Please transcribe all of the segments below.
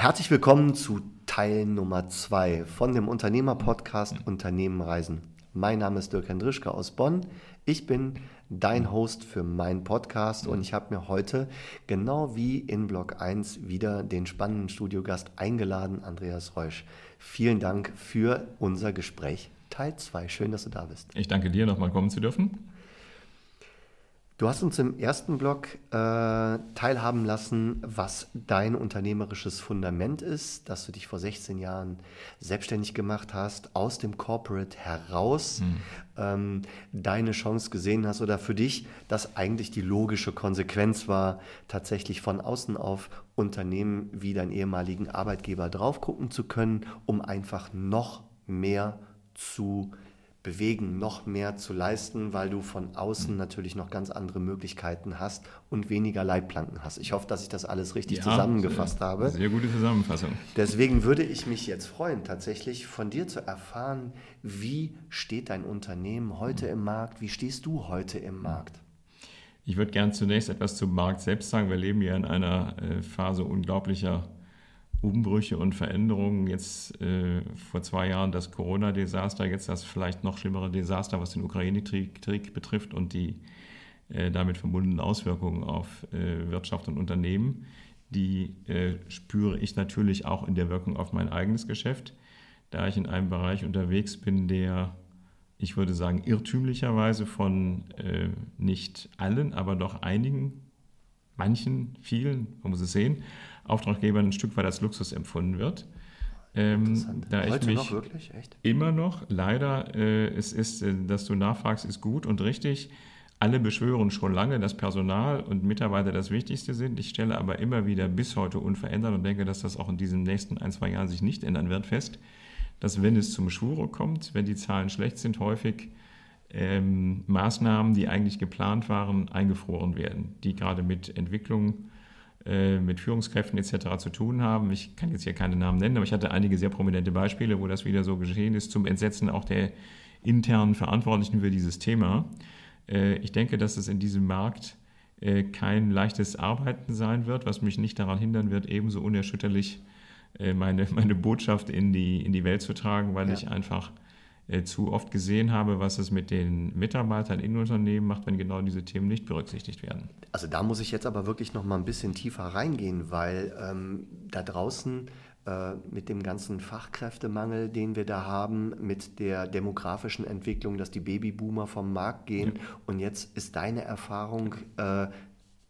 Herzlich willkommen zu Teil Nummer 2 von dem Unternehmer-Podcast Unternehmen Reisen. Mein Name ist Dirk Hendrischke aus Bonn. Ich bin dein Host für meinen Podcast und ich habe mir heute, genau wie in Block 1, wieder den spannenden Studiogast eingeladen, Andreas Reusch. Vielen Dank für unser Gespräch Teil 2. Schön, dass du da bist. Ich danke dir, nochmal kommen zu dürfen. Du hast uns im ersten Blog äh, teilhaben lassen, was dein unternehmerisches Fundament ist, dass du dich vor 16 Jahren selbstständig gemacht hast, aus dem Corporate heraus mhm. ähm, deine Chance gesehen hast oder für dich das eigentlich die logische Konsequenz war, tatsächlich von außen auf Unternehmen wie deinen ehemaligen Arbeitgeber drauf gucken zu können, um einfach noch mehr zu bewegen, noch mehr zu leisten, weil du von außen natürlich noch ganz andere Möglichkeiten hast und weniger Leitplanken hast. Ich hoffe, dass ich das alles richtig ja, zusammengefasst sehr, habe. Sehr gute Zusammenfassung. Deswegen würde ich mich jetzt freuen, tatsächlich von dir zu erfahren, wie steht dein Unternehmen heute im Markt? Wie stehst du heute im Markt? Ich würde gern zunächst etwas zum Markt selbst sagen. Wir leben ja in einer äh, Phase unglaublicher Umbrüche und Veränderungen. Jetzt äh, vor zwei Jahren das Corona-Desaster, jetzt das vielleicht noch schlimmere Desaster, was den Ukraine-Krieg betrifft und die äh, damit verbundenen Auswirkungen auf äh, Wirtschaft und Unternehmen. Die äh, spüre ich natürlich auch in der Wirkung auf mein eigenes Geschäft, da ich in einem Bereich unterwegs bin, der, ich würde sagen, irrtümlicherweise von äh, nicht allen, aber doch einigen, manchen, vielen, man muss es sehen, Auftraggebern ein Stück weit als Luxus empfunden wird. Ähm, da Heute ich mich noch wirklich? Echt? Immer noch, leider, äh, es ist, äh, dass du nachfragst, ist gut und richtig. Alle beschwören schon lange, dass Personal und Mitarbeiter das Wichtigste sind. Ich stelle aber immer wieder bis heute unverändert und denke, dass das auch in diesen nächsten ein, zwei Jahren sich nicht ändern wird, fest, dass wenn es zum Schwure kommt, wenn die Zahlen schlecht sind, häufig ähm, Maßnahmen, die eigentlich geplant waren, eingefroren werden, die gerade mit Entwicklung äh, mit Führungskräften etc. zu tun haben. Ich kann jetzt hier keine Namen nennen, aber ich hatte einige sehr prominente Beispiele, wo das wieder so geschehen ist, zum Entsetzen auch der internen Verantwortlichen für dieses Thema. Äh, ich denke, dass es in diesem Markt äh, kein leichtes Arbeiten sein wird, was mich nicht daran hindern wird, ebenso unerschütterlich meine, meine Botschaft in die, in die Welt zu tragen, weil ja. ich einfach äh, zu oft gesehen habe, was es mit den Mitarbeitern in Unternehmen macht, wenn genau diese Themen nicht berücksichtigt werden. Also da muss ich jetzt aber wirklich noch mal ein bisschen tiefer reingehen, weil ähm, da draußen äh, mit dem ganzen Fachkräftemangel, den wir da haben, mit der demografischen Entwicklung, dass die Babyboomer vom Markt gehen. Ja. Und jetzt ist deine Erfahrung, äh,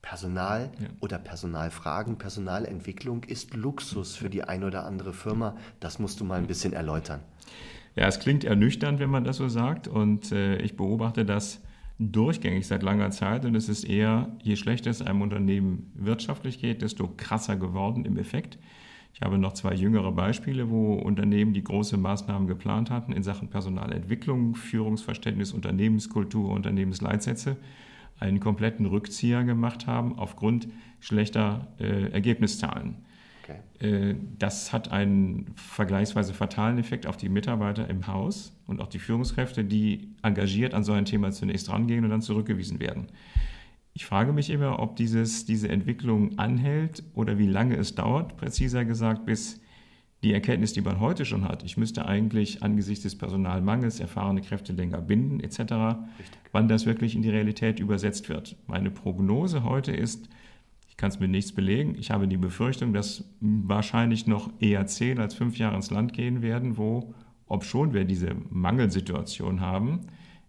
Personal ja. oder Personalfragen, Personalentwicklung ist Luxus für die ein oder andere Firma. Das musst du mal ein bisschen erläutern. Ja, es klingt ernüchternd, wenn man das so sagt. Und äh, ich beobachte das durchgängig seit langer Zeit. Und es ist eher, je schlechter es einem Unternehmen wirtschaftlich geht, desto krasser geworden im Effekt. Ich habe noch zwei jüngere Beispiele, wo Unternehmen, die große Maßnahmen geplant hatten in Sachen Personalentwicklung, Führungsverständnis, Unternehmenskultur, Unternehmensleitsätze, einen kompletten Rückzieher gemacht haben aufgrund schlechter äh, Ergebniszahlen. Okay. Äh, das hat einen vergleichsweise fatalen Effekt auf die Mitarbeiter im Haus und auch die Führungskräfte, die engagiert an so ein Thema zunächst rangehen und dann zurückgewiesen werden. Ich frage mich immer, ob dieses, diese Entwicklung anhält oder wie lange es dauert, präziser gesagt, bis die Erkenntnis, die man heute schon hat, ich müsste eigentlich angesichts des Personalmangels erfahrene Kräfte länger binden etc., Richtig. wann das wirklich in die Realität übersetzt wird. Meine Prognose heute ist, kann es mir nichts belegen. Ich habe die Befürchtung, dass wahrscheinlich noch eher zehn als fünf Jahre ins Land gehen werden, wo, obschon wir diese Mangelsituation haben,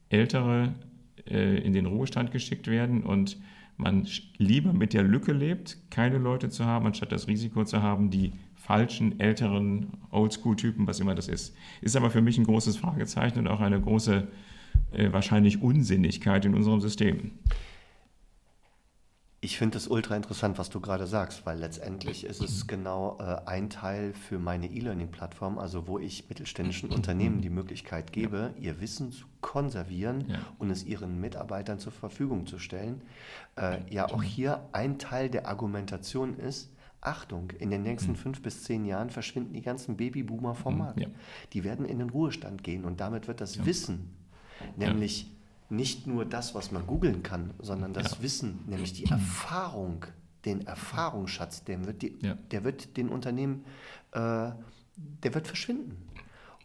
Ältere äh, in den Ruhestand geschickt werden und man lieber mit der Lücke lebt, keine Leute zu haben, anstatt das Risiko zu haben, die falschen, älteren Oldschool-Typen, was immer das ist. Ist aber für mich ein großes Fragezeichen und auch eine große, äh, wahrscheinlich Unsinnigkeit in unserem System. Ich finde es ultra interessant, was du gerade sagst, weil letztendlich ist es genau äh, ein Teil für meine E-Learning-Plattform, also wo ich mittelständischen Unternehmen die Möglichkeit gebe, ja. ihr Wissen zu konservieren ja. und es ihren Mitarbeitern zur Verfügung zu stellen. Äh, ja, auch hier ein Teil der Argumentation ist, Achtung, in den nächsten mhm. fünf bis zehn Jahren verschwinden die ganzen Babyboomer vom mhm, Markt. Ja. Die werden in den Ruhestand gehen und damit wird das Wissen, nämlich nicht nur das, was man googeln kann, sondern das ja. Wissen, nämlich die Erfahrung den Erfahrungsschatz, der wird, die, ja. der wird den Unternehmen, äh, der wird verschwinden.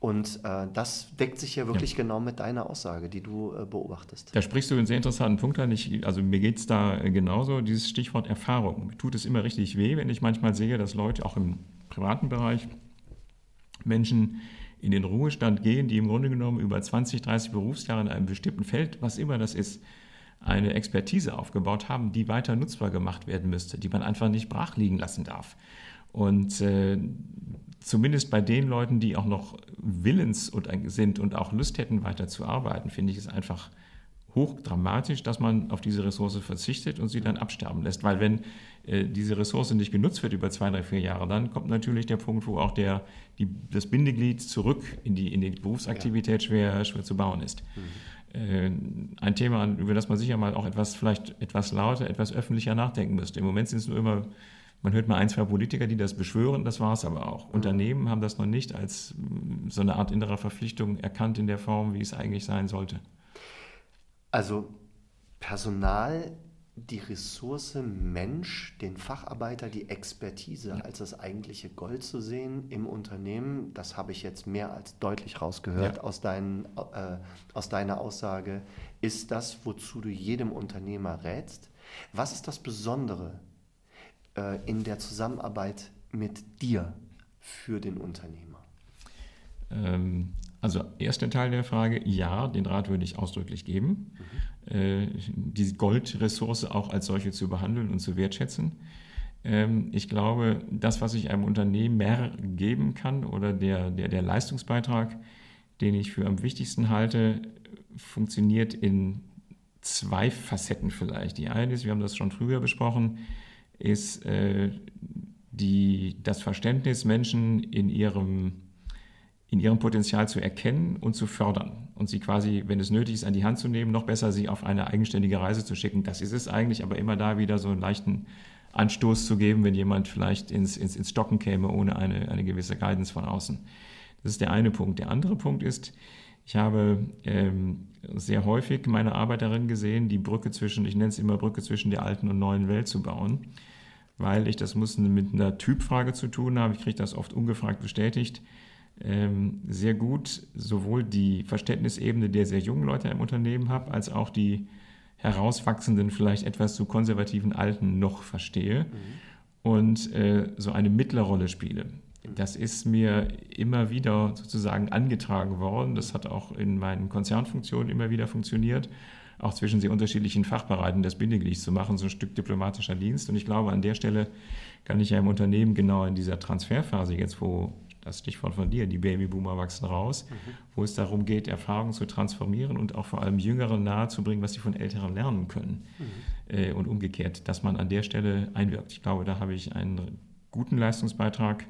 Und äh, das deckt sich ja wirklich ja. genau mit deiner Aussage, die du äh, beobachtest. Da sprichst du einen sehr interessanten Punkt an. Ich, also mir geht es da äh, genauso, dieses Stichwort Erfahrung. Mir tut es immer richtig weh, wenn ich manchmal sehe, dass Leute auch im privaten Bereich Menschen in den Ruhestand gehen, die im Grunde genommen über 20, 30 Berufsjahre in einem bestimmten Feld, was immer das ist, eine Expertise aufgebaut haben, die weiter nutzbar gemacht werden müsste, die man einfach nicht brach liegen lassen darf. Und äh, zumindest bei den Leuten, die auch noch willens sind und auch Lust hätten, weiter zu arbeiten, finde ich es einfach hochdramatisch, dass man auf diese Ressource verzichtet und sie dann absterben lässt. Weil wenn äh, diese Ressource nicht genutzt wird über zwei, drei, vier Jahre, dann kommt natürlich der Punkt, wo auch der, die, das Bindeglied zurück in die, in die Berufsaktivität ja. schwer, schwer zu bauen ist. Mhm. Äh, ein Thema, über das man sicher mal auch etwas, vielleicht etwas lauter, etwas öffentlicher nachdenken müsste. Im Moment sind es nur immer man hört mal ein, zwei Politiker, die das beschwören, das war es aber auch. Mhm. Unternehmen haben das noch nicht als so eine Art innerer Verpflichtung erkannt in der Form, wie es eigentlich sein sollte. Also Personal, die Ressource Mensch, den Facharbeiter, die Expertise als das eigentliche Gold zu sehen im Unternehmen, das habe ich jetzt mehr als deutlich rausgehört ja. aus, dein, äh, aus deiner Aussage, ist das, wozu du jedem Unternehmer rätst. Was ist das Besondere äh, in der Zusammenarbeit mit dir für den Unternehmer? Ähm, also erster Teil der Frage, ja, den Rat würde ich ausdrücklich geben, mhm. äh, die Goldressource auch als solche zu behandeln und zu wertschätzen. Ähm, ich glaube, das, was ich einem Unternehmer geben kann oder der, der, der Leistungsbeitrag, den ich für am wichtigsten halte, funktioniert in zwei Facetten vielleicht. Die eine ist, wir haben das schon früher besprochen, ist äh, die, das Verständnis, Menschen in ihrem in ihrem Potenzial zu erkennen und zu fördern und sie quasi, wenn es nötig ist, an die Hand zu nehmen, noch besser sie auf eine eigenständige Reise zu schicken. Das ist es eigentlich, aber immer da wieder so einen leichten Anstoß zu geben, wenn jemand vielleicht ins, ins, ins Stocken käme ohne eine, eine gewisse Guidance von außen. Das ist der eine Punkt. Der andere Punkt ist, ich habe ähm, sehr häufig meine Arbeit darin gesehen, die Brücke zwischen, ich nenne es immer Brücke zwischen der alten und neuen Welt zu bauen, weil ich, das muss mit einer Typfrage zu tun haben, ich kriege das oft ungefragt bestätigt, ähm, sehr gut sowohl die Verständnisebene der sehr jungen Leute im Unternehmen habe, als auch die herauswachsenden, vielleicht etwas zu konservativen Alten noch verstehe mhm. und äh, so eine Mittlerrolle spiele. Das ist mir immer wieder sozusagen angetragen worden. Das hat auch in meinen Konzernfunktionen immer wieder funktioniert, auch zwischen sehr unterschiedlichen Fachbereichen das Bindeglied zu machen, so ein Stück diplomatischer Dienst. Und ich glaube, an der Stelle kann ich ja im Unternehmen genau in dieser Transferphase jetzt, wo das Stichwort von dir, die Babyboomer wachsen raus, mhm. wo es darum geht, Erfahrungen zu transformieren und auch vor allem Jüngeren nahezubringen, was sie von Älteren lernen können. Mhm. Äh, und umgekehrt, dass man an der Stelle einwirkt. Ich glaube, da habe ich einen guten Leistungsbeitrag.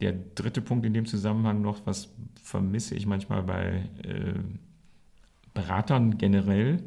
Der dritte Punkt in dem Zusammenhang noch, was vermisse ich manchmal bei äh, Beratern generell,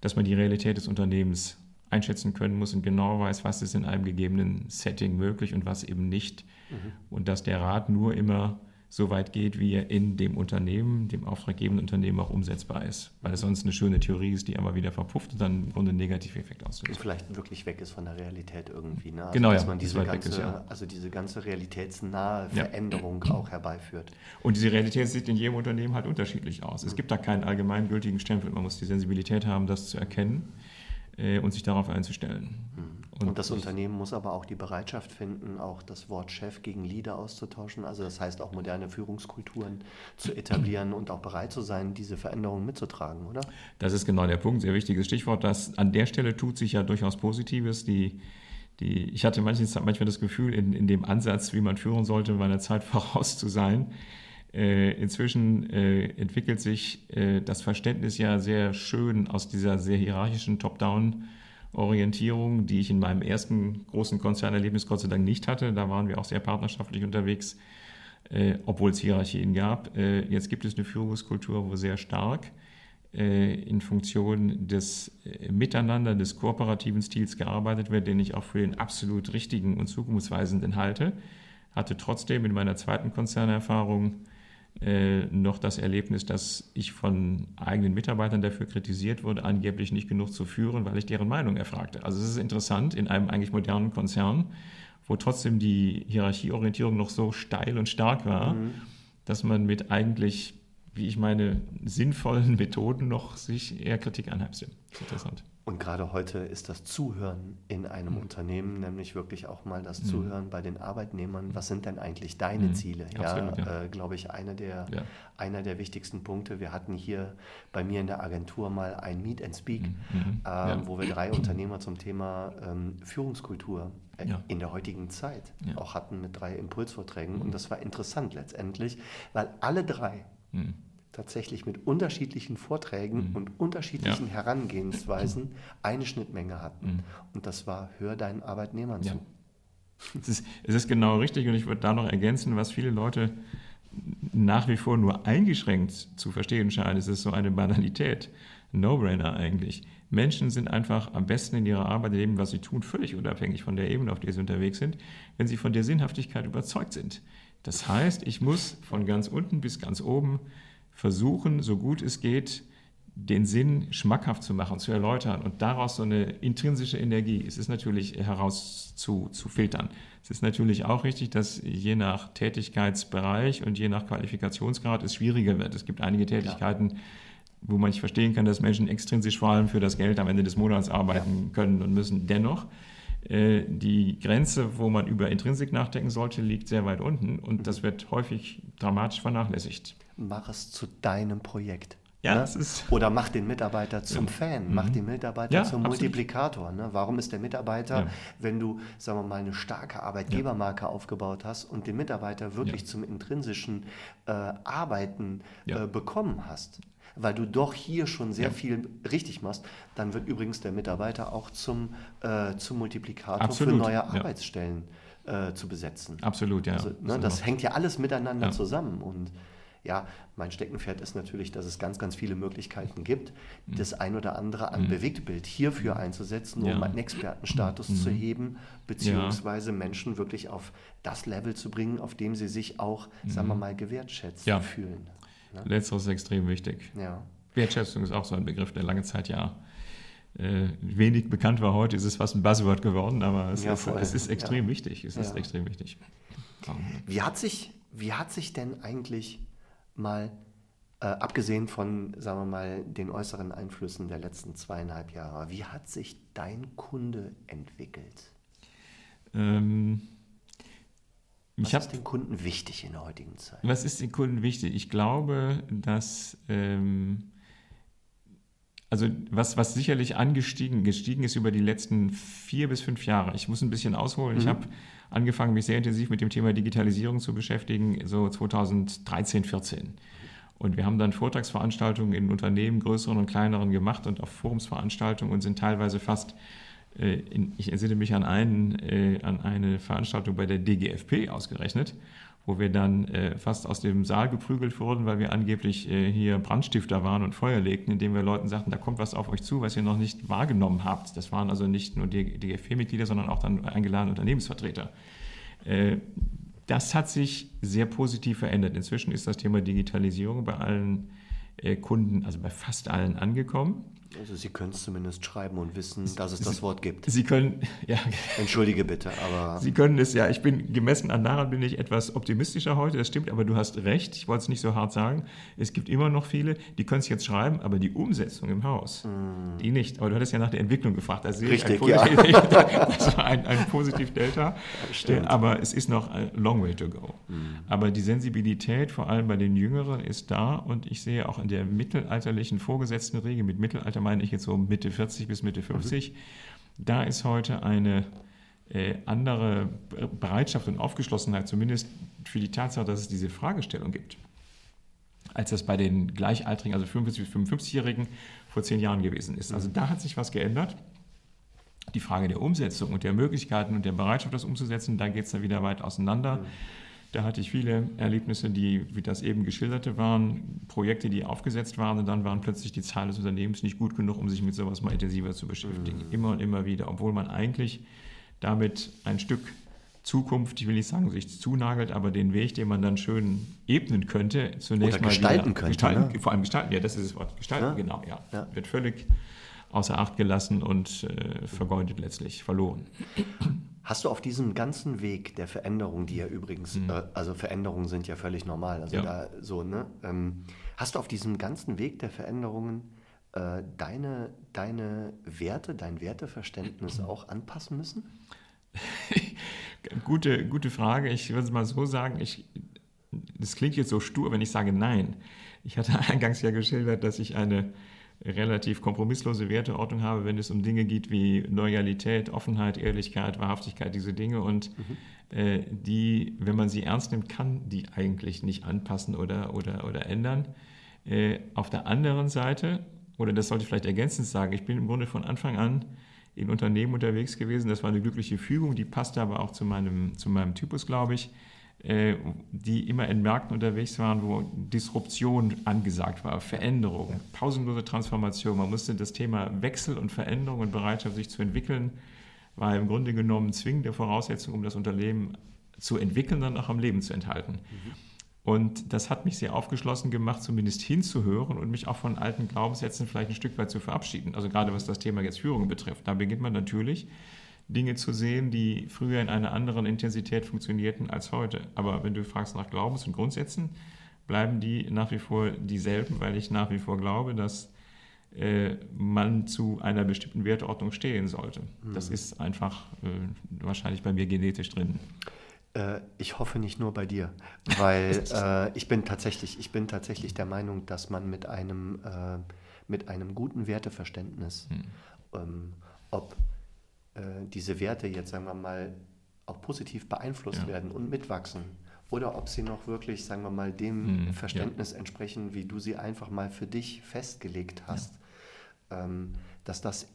dass man die Realität des Unternehmens einschätzen können muss und genau weiß, was ist in einem gegebenen Setting möglich und was eben nicht. Mhm. Und dass der Rat nur immer so weit geht, wie er in dem Unternehmen, dem auftraggebenden Unternehmen auch umsetzbar ist. Weil es sonst eine schöne Theorie ist, die aber wieder verpufft und dann im Grunde einen Negativeffekt auslöst. Und vielleicht wirklich weg ist von der Realität irgendwie. Ne? Also genau, dass ja, man diese ganze, ist, ja. also diese ganze realitätsnahe Veränderung ja. auch herbeiführt. Und diese Realität sieht in jedem Unternehmen halt unterschiedlich aus. Es mhm. gibt da keinen allgemeingültigen Stempel. Man muss die Sensibilität haben, das zu erkennen und sich darauf einzustellen. Mhm. Und, und das Unternehmen muss aber auch die Bereitschaft finden, auch das Wort Chef gegen Leader auszutauschen. Also das heißt auch moderne Führungskulturen zu etablieren und auch bereit zu sein, diese Veränderungen mitzutragen, oder? Das ist genau der Punkt, sehr wichtiges Stichwort. Das, an der Stelle tut sich ja durchaus Positives. Die, die, ich hatte manchmal, manchmal das Gefühl, in, in dem Ansatz, wie man führen sollte, meiner Zeit voraus zu sein. Äh, inzwischen äh, entwickelt sich äh, das Verständnis ja sehr schön aus dieser sehr hierarchischen Top-Down- Orientierung, die ich in meinem ersten großen Konzernerlebnis Gott sei Dank nicht hatte. Da waren wir auch sehr partnerschaftlich unterwegs, äh, obwohl es Hierarchien gab. Äh, jetzt gibt es eine Führungskultur, wo sehr stark äh, in Funktion des Miteinander, des kooperativen Stils gearbeitet wird, den ich auch für den absolut richtigen und zukunftsweisenden halte. Hatte trotzdem in meiner zweiten Konzernerfahrung äh, noch das Erlebnis, dass ich von eigenen Mitarbeitern dafür kritisiert wurde, angeblich nicht genug zu führen, weil ich deren Meinung erfragte. Also es ist interessant, in einem eigentlich modernen Konzern, wo trotzdem die Hierarchieorientierung noch so steil und stark war, mhm. dass man mit eigentlich, wie ich meine, sinnvollen Methoden noch sich eher Kritik anheimst. Interessant. Und gerade heute ist das Zuhören in einem mhm. Unternehmen, nämlich wirklich auch mal das mhm. Zuhören bei den Arbeitnehmern. Was sind denn eigentlich deine mhm. Ziele? Absolut, ja, ja. Äh, glaube ich, eine der, ja. einer der wichtigsten Punkte. Wir hatten hier bei mir in der Agentur mal ein Meet and Speak, mhm. mhm. äh, wo wir drei Unternehmer zum Thema ähm, Führungskultur äh, in der heutigen Zeit auch hatten mit drei Impulsvorträgen. Und mhm. das war interessant letztendlich, weil alle drei tatsächlich mit unterschiedlichen Vorträgen mhm. und unterschiedlichen ja. Herangehensweisen eine Schnittmenge hatten. Mhm. Und das war, hör deinen Arbeitnehmern ja. zu. Es ist, es ist genau richtig und ich würde da noch ergänzen, was viele Leute nach wie vor nur eingeschränkt zu verstehen scheinen. Es ist so eine Banalität. No-brainer eigentlich. Menschen sind einfach am besten in ihrer Arbeit, in dem, was sie tun, völlig unabhängig von der Ebene, auf der sie unterwegs sind, wenn sie von der Sinnhaftigkeit überzeugt sind. Das heißt, ich muss von ganz unten bis ganz oben versuchen, so gut es geht, den Sinn schmackhaft zu machen, zu erläutern und daraus so eine intrinsische Energie, es ist natürlich heraus zu, zu filtern. Es ist natürlich auch richtig, dass je nach Tätigkeitsbereich und je nach Qualifikationsgrad es schwieriger wird. Es gibt einige Tätigkeiten, ja. wo man nicht verstehen kann, dass Menschen extrinsisch vor allem für das Geld am Ende des Monats arbeiten ja. können und müssen. Dennoch, äh, die Grenze, wo man über Intrinsik nachdenken sollte, liegt sehr weit unten und mhm. das wird häufig dramatisch vernachlässigt mach es zu deinem Projekt. Ja, ne? ist Oder mach den Mitarbeiter zum ja. Fan, mach mhm. den Mitarbeiter ja, zum absolut. Multiplikator. Ne? Warum ist der Mitarbeiter, ja. wenn du, sagen wir mal, eine starke Arbeitgebermarke aufgebaut hast und den Mitarbeiter wirklich zum intrinsischen äh, Arbeiten äh, bekommen hast? Weil du doch hier schon sehr viel richtig machst, dann wird übrigens der Mitarbeiter auch zum, äh, zum Multiplikator absolut. für neue Arbeitsstellen äh, zu besetzen. Absolut, ja. Also, ne, das hängt ja alles miteinander zusammen und ja, mein Steckenpferd ist natürlich, dass es ganz, ganz viele Möglichkeiten gibt, mhm. das ein oder andere an mhm. Bewegtbild hierfür mhm. einzusetzen, um ja. einen Expertenstatus mhm. zu heben, beziehungsweise ja. Menschen wirklich auf das Level zu bringen, auf dem sie sich auch, mhm. sagen wir mal, gewertschätzt ja. fühlen. Ne? Letzteres ist extrem wichtig. Ja. Wertschätzung ist auch so ein Begriff, der lange Zeit ja äh, wenig bekannt war. Heute ist es fast ein Buzzword geworden, aber es, ist, es ist, extrem wichtig. Es ist extrem wichtig. Wie hat sich, wie hat sich denn eigentlich mal, äh, abgesehen von, sagen wir mal, den äußeren Einflüssen der letzten zweieinhalb Jahre, wie hat sich dein Kunde entwickelt? Ähm, was ist den Kunden wichtig in der heutigen Zeit? Was ist den Kunden wichtig? Ich glaube, dass ähm, also was, was sicherlich angestiegen gestiegen ist über die letzten vier bis fünf Jahre. Ich muss ein bisschen ausholen. Mhm. Ich habe angefangen, mich sehr intensiv mit dem Thema Digitalisierung zu beschäftigen, so 2013, 14. Und wir haben dann Vortragsveranstaltungen in Unternehmen, größeren und kleineren gemacht und auch Forumsveranstaltungen und sind teilweise fast, äh, in, ich entsinne mich an, einen, äh, an eine Veranstaltung bei der DGFP ausgerechnet, wo wir dann äh, fast aus dem Saal geprügelt wurden, weil wir angeblich äh, hier Brandstifter waren und Feuer legten, indem wir Leuten sagten, da kommt was auf euch zu, was ihr noch nicht wahrgenommen habt. Das waren also nicht nur die DGFP-Mitglieder, sondern auch dann eingeladene Unternehmensvertreter. Äh, das hat sich sehr positiv verändert. Inzwischen ist das Thema Digitalisierung bei allen äh, Kunden, also bei fast allen angekommen. Also Sie können es zumindest schreiben und wissen, dass es das Wort gibt. Sie können, ja. Entschuldige bitte, aber. Sie können es, ja. Ich bin gemessen an daran bin ich etwas optimistischer heute, das stimmt, aber du hast recht. Ich wollte es nicht so hart sagen. Es gibt immer noch viele, die können es jetzt schreiben, aber die Umsetzung im Haus, mm. die nicht. Aber du hattest ja nach der Entwicklung gefragt. Also Richtig, ja. das war ein, ein Positiv-Delta. Stimmt. Aber es ist noch a long way to go. Mm. Aber die Sensibilität, vor allem bei den Jüngeren, ist da und ich sehe auch in der mittelalterlichen vorgesetzten Regel mit Mittelalter meine ich jetzt so Mitte 40 bis Mitte 50, mhm. da ist heute eine äh, andere Bereitschaft und Aufgeschlossenheit, zumindest für die Tatsache, dass es diese Fragestellung gibt, als das bei den Gleichaltrigen, also 45 bis 55-Jährigen, vor zehn Jahren gewesen ist. Also da hat sich was geändert. Die Frage der Umsetzung und der Möglichkeiten und der Bereitschaft, das umzusetzen, da geht es dann wieder weit auseinander. Mhm. Da hatte ich viele Erlebnisse, die, wie das eben geschilderte waren, Projekte, die aufgesetzt waren und dann waren plötzlich die Zahlen des Unternehmens nicht gut genug, um sich mit sowas mal intensiver zu beschäftigen. Mhm. Immer und immer wieder, obwohl man eigentlich damit ein Stück Zukunft, ich will nicht sagen, sich zunagelt, aber den Weg, den man dann schön ebnen könnte, zunächst Oder mal gestalten wieder, könnte, Gestalten, ne? Vor allem gestalten, ja, das ist das Wort. Gestalten, Ja. genau, ja. Ja. Wird völlig außer Acht gelassen und äh, vergeudet letztlich, verloren. Hast du auf diesem ganzen Weg der Veränderung, die ja übrigens, äh, also Veränderungen sind ja völlig normal, also Mhm. Ja. da so, ne? Ähm, hast du auf diesem ganzen Weg der Veränderungen äh, deine, deine Werte, dein Werteverständnis auch anpassen müssen? Gute, gute Frage. Ich würde es mal so sagen, ich, das klingt jetzt so stur, wenn ich sage nein. Ich hatte eingangs ja geschildert, dass ich eine relativ kompromisslose Werteordnung habe, wenn es um Dinge geht wie Loyalität, Offenheit, Ehrlichkeit, Wahrhaftigkeit, diese Dinge. Und äh, die, wenn man sie ernst nimmt, kann die eigentlich nicht anpassen oder, oder, oder ändern. Äh, auf der anderen Seite, oder das sollte ich vielleicht ergänzend sagen, ich bin im Grunde von Anfang an in Unternehmen unterwegs gewesen. Das war eine glückliche Fügung, die passte aber auch zu meinem, zu meinem Typus, glaube ich, die immer in Märkten unterwegs waren, wo Disruption angesagt war, Veränderung, pausenlose Transformation. Man musste das Thema Wechsel und Veränderung und Bereitschaft, sich zu entwickeln, war im Grunde genommen zwingende Voraussetzung, um das Unternehmen zu entwickeln, dann auch am Leben zu enthalten. Und das hat mich sehr aufgeschlossen gemacht, zumindest hinzuhören und mich auch von alten Glaubenssätzen vielleicht ein Stück weit zu verabschieden. Also gerade was das Thema jetzt Führung betrifft. Da beginnt man natürlich Dinge zu sehen, die früher in einer anderen Intensität funktionierten als heute. Aber wenn du fragst nach Glaubens- und Grundsätzen, bleiben die nach wie vor dieselben, weil ich nach wie vor glaube, dass äh, man zu einer bestimmten Wertordnung stehen sollte. Das ist einfach äh, wahrscheinlich bei mir genetisch drin. Äh, ich hoffe nicht nur bei dir, weil äh, ich bin tatsächlich, ich bin tatsächlich der Meinung, dass man mit einem, äh, mit einem guten Werteverständnis, ähm, ob diese Werte jetzt, sagen wir mal, auch positiv beeinflusst Ja. werden und mitwachsen. Oder ob sie noch wirklich, sagen wir mal, dem Mhm, ja. Verständnis entsprechen, wie du sie einfach mal für dich festgelegt hast. Ähm, dass das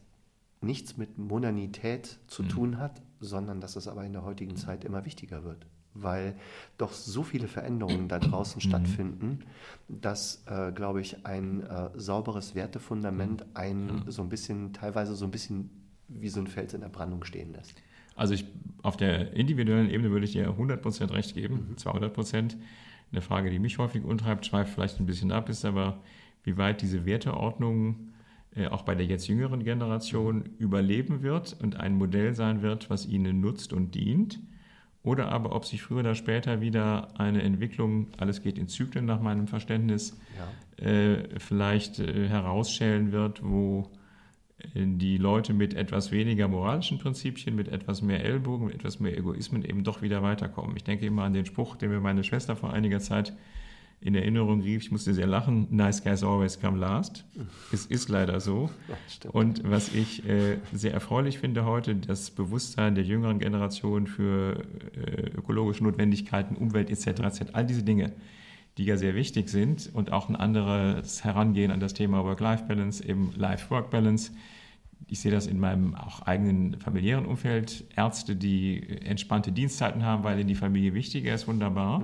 nichts mit Modernität zu tun hat, sondern dass es aber in der heutigen Zeit immer wichtiger wird. Weil doch so viele Veränderungen da draußen stattfinden, dass, äh, glaube ich, ein äh, sauberes Wertefundament ein so ein bisschen, teilweise so ein bisschen wie so ein Fels in der Brandung stehen lässt. Also ich, auf der individuellen Ebene würde ich dir 100% recht geben, 200%. Eine Frage, die mich häufig untreibt, schweift vielleicht ein bisschen ab, ist aber, wie weit diese Werteordnung äh, auch bei der jetzt jüngeren Generation überleben wird und ein Modell sein wird, was ihnen nutzt und dient. Oder aber, ob sich früher oder später wieder eine Entwicklung, alles geht in Zyklen nach meinem Verständnis, Ja. äh, vielleicht äh, herausschälen wird, wo die Leute mit etwas weniger moralischen Prinzipien, mit etwas mehr Ellbogen, mit etwas mehr Egoismen eben doch wieder weiterkommen. Ich denke immer an den Spruch, den mir meine Schwester vor einiger Zeit in Erinnerung rief. Ich musste sehr lachen. Nice guys always come last. Es ist leider so. Und was ich äh, sehr erfreulich finde heute, das Bewusstsein der jüngeren Generation für äh, ökologische Notwendigkeiten, Umwelt etc. etc. All diese Dinge, die ja sehr wichtig sind und auch ein anderes Herangehen an das Thema Work-Life-Balance, eben Life-Work-Balance. Ich sehe das in meinem auch eigenen familiären Umfeld. Ärzte, die entspannte Dienstzeiten haben, weil ihnen die Familie wichtiger ist, wunderbar.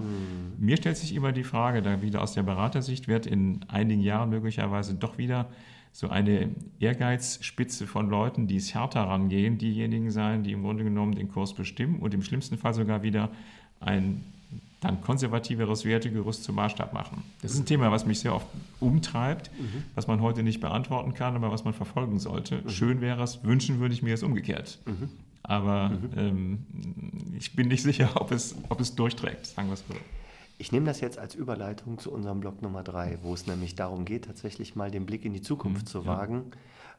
Mir stellt sich immer die Frage, da wieder aus der Beratersicht wird in einigen Jahren möglicherweise doch wieder so eine Ehrgeizspitze von Leuten, die es härter rangehen, diejenigen sein, die im Grunde genommen den Kurs bestimmen und im schlimmsten Fall sogar wieder ein dann konservativeres Wertegerüst zum Maßstab machen. Das ist ein Thema, was mich sehr oft umtreibt, was man heute nicht beantworten kann, aber was man verfolgen sollte. Schön wäre es, wünschen würde ich mir es umgekehrt. Aber ähm, ich bin nicht sicher, ob es, ob es durchträgt, sagen wir es so. Ich nehme das jetzt als Überleitung zu unserem Blog Nummer drei, wo es nämlich darum geht, tatsächlich mal den Blick in die Zukunft zu wagen,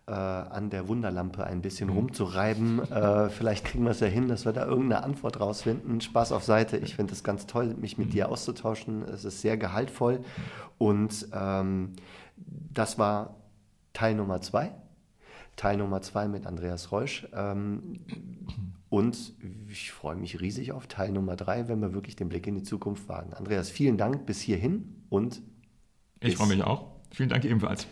äh, an der Wunderlampe ein bisschen rumzureiben. Äh, vielleicht kriegen wir es ja hin, dass wir da irgendeine Antwort rausfinden. Spaß auf Seite. Ich finde es ganz toll, mich mit dir auszutauschen. Es ist sehr gehaltvoll. Und ähm, das war Teil Nummer zwei. Teil Nummer zwei mit Andreas Reusch. Ähm, und ich freue mich riesig auf Teil Nummer drei, wenn wir wirklich den Blick in die Zukunft wagen. Andreas, vielen Dank bis hierhin und Ich freue mich auch. Vielen Dank ebenfalls.